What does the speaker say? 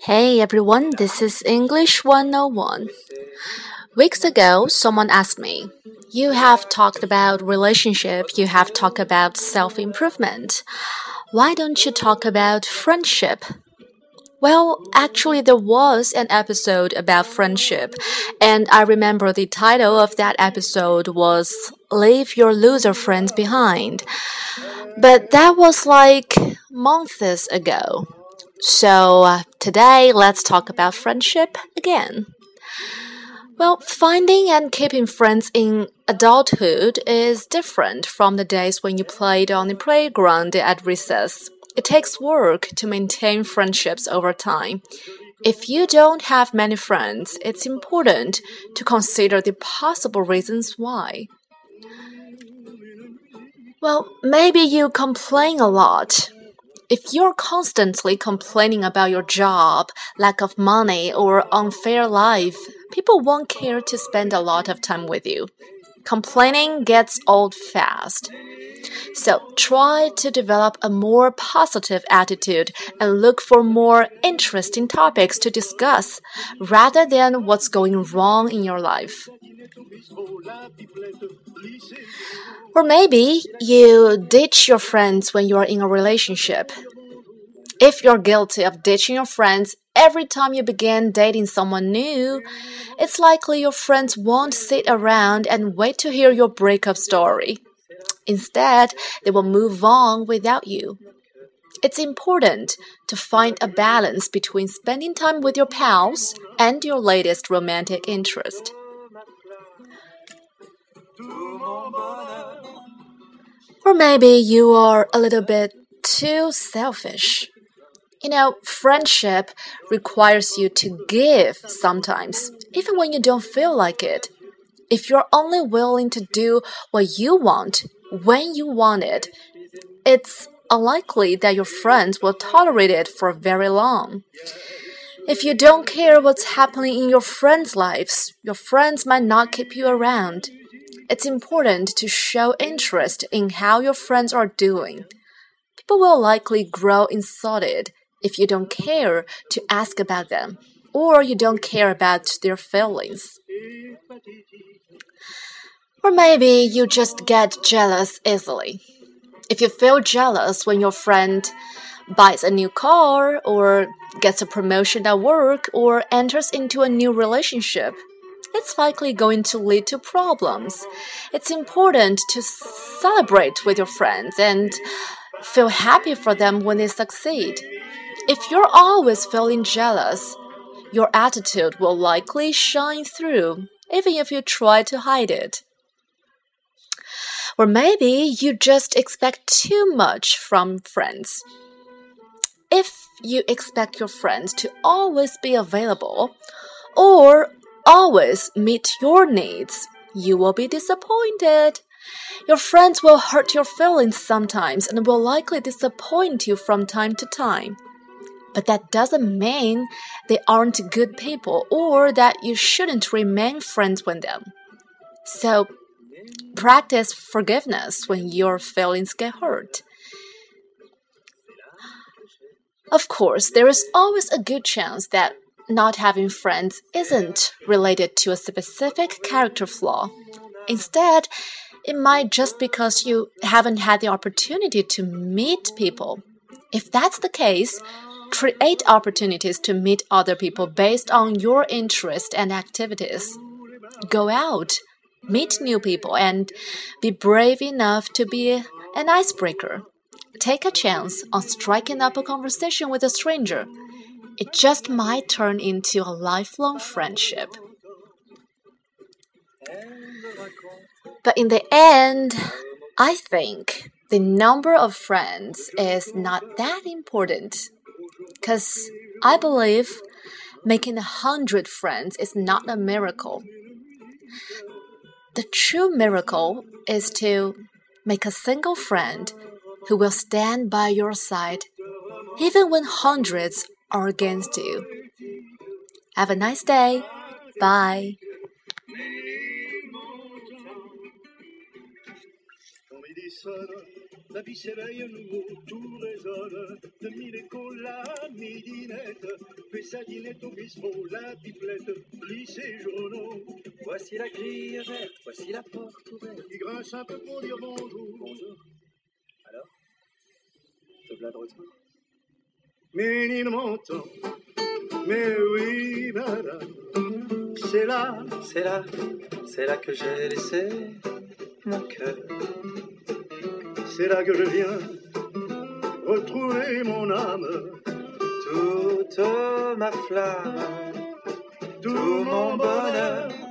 Hey everyone, this is English 101. Weeks ago, someone asked me, You have talked about relationship, you have talked about self improvement. Why don't you talk about friendship? Well, actually, there was an episode about friendship, and I remember the title of that episode was Leave Your Loser Friends Behind. But that was like months ago. So uh, today, let's talk about friendship again. Well, finding and keeping friends in adulthood is different from the days when you played on the playground at recess. It takes work to maintain friendships over time. If you don't have many friends, it's important to consider the possible reasons why. Well, maybe you complain a lot. If you're constantly complaining about your job, lack of money, or unfair life, people won't care to spend a lot of time with you. Complaining gets old fast. So try to develop a more positive attitude and look for more interesting topics to discuss rather than what's going wrong in your life. Or maybe you ditch your friends when you're in a relationship. If you're guilty of ditching your friends every time you begin dating someone new, it's likely your friends won't sit around and wait to hear your breakup story. Instead, they will move on without you. It's important to find a balance between spending time with your pals and your latest romantic interest. Or maybe you are a little bit too selfish. You know, friendship requires you to give sometimes, even when you don't feel like it. If you're only willing to do what you want when you want it, it's unlikely that your friends will tolerate it for very long. If you don't care what's happening in your friends' lives, your friends might not keep you around. It's important to show interest in how your friends are doing. People will likely grow insulted if you don't care to ask about them or you don't care about their feelings. Or maybe you just get jealous easily. If you feel jealous when your friend buys a new car or gets a promotion at work or enters into a new relationship, it's likely going to lead to problems. It's important to celebrate with your friends and feel happy for them when they succeed. If you're always feeling jealous, your attitude will likely shine through, even if you try to hide it. Or maybe you just expect too much from friends. If you expect your friends to always be available or always meet your needs, you will be disappointed. Your friends will hurt your feelings sometimes and will likely disappoint you from time to time. But that doesn't mean they aren't good people or that you shouldn't remain friends with them. So Practice forgiveness when your feelings get hurt. Of course, there is always a good chance that not having friends isn't related to a specific character flaw. Instead, it might just because you haven't had the opportunity to meet people. If that's the case, create opportunities to meet other people based on your interests and activities. Go out, meet new people, and be brave enough to be an icebreaker. Take a chance on striking up a conversation with a stranger. It just might turn into a lifelong friendship. But in the end, I think the number of friends is not that important. Because I believe making a hundred friends is not a miracle. The true miracle is to make a single friend who will stand by your side even when hundreds are against you. Have a nice day. Bye. La vie s'éveille à nouveau, tout résonne, de la midinette, fait sardinette au bistrot, la pipelette journaux. Voici la grille verte, voici la porte ouverte. Il grince un peu pour dire bonjour. Bonjour. Alors Te voilà de retour Mais il m'entend. Mais oui, madame, c'est là, C'est là, c'est là que j'ai laissé mon cœur. c'est là que je viens retrouver mon âme. Toute ma flamme, Tout mon bonheur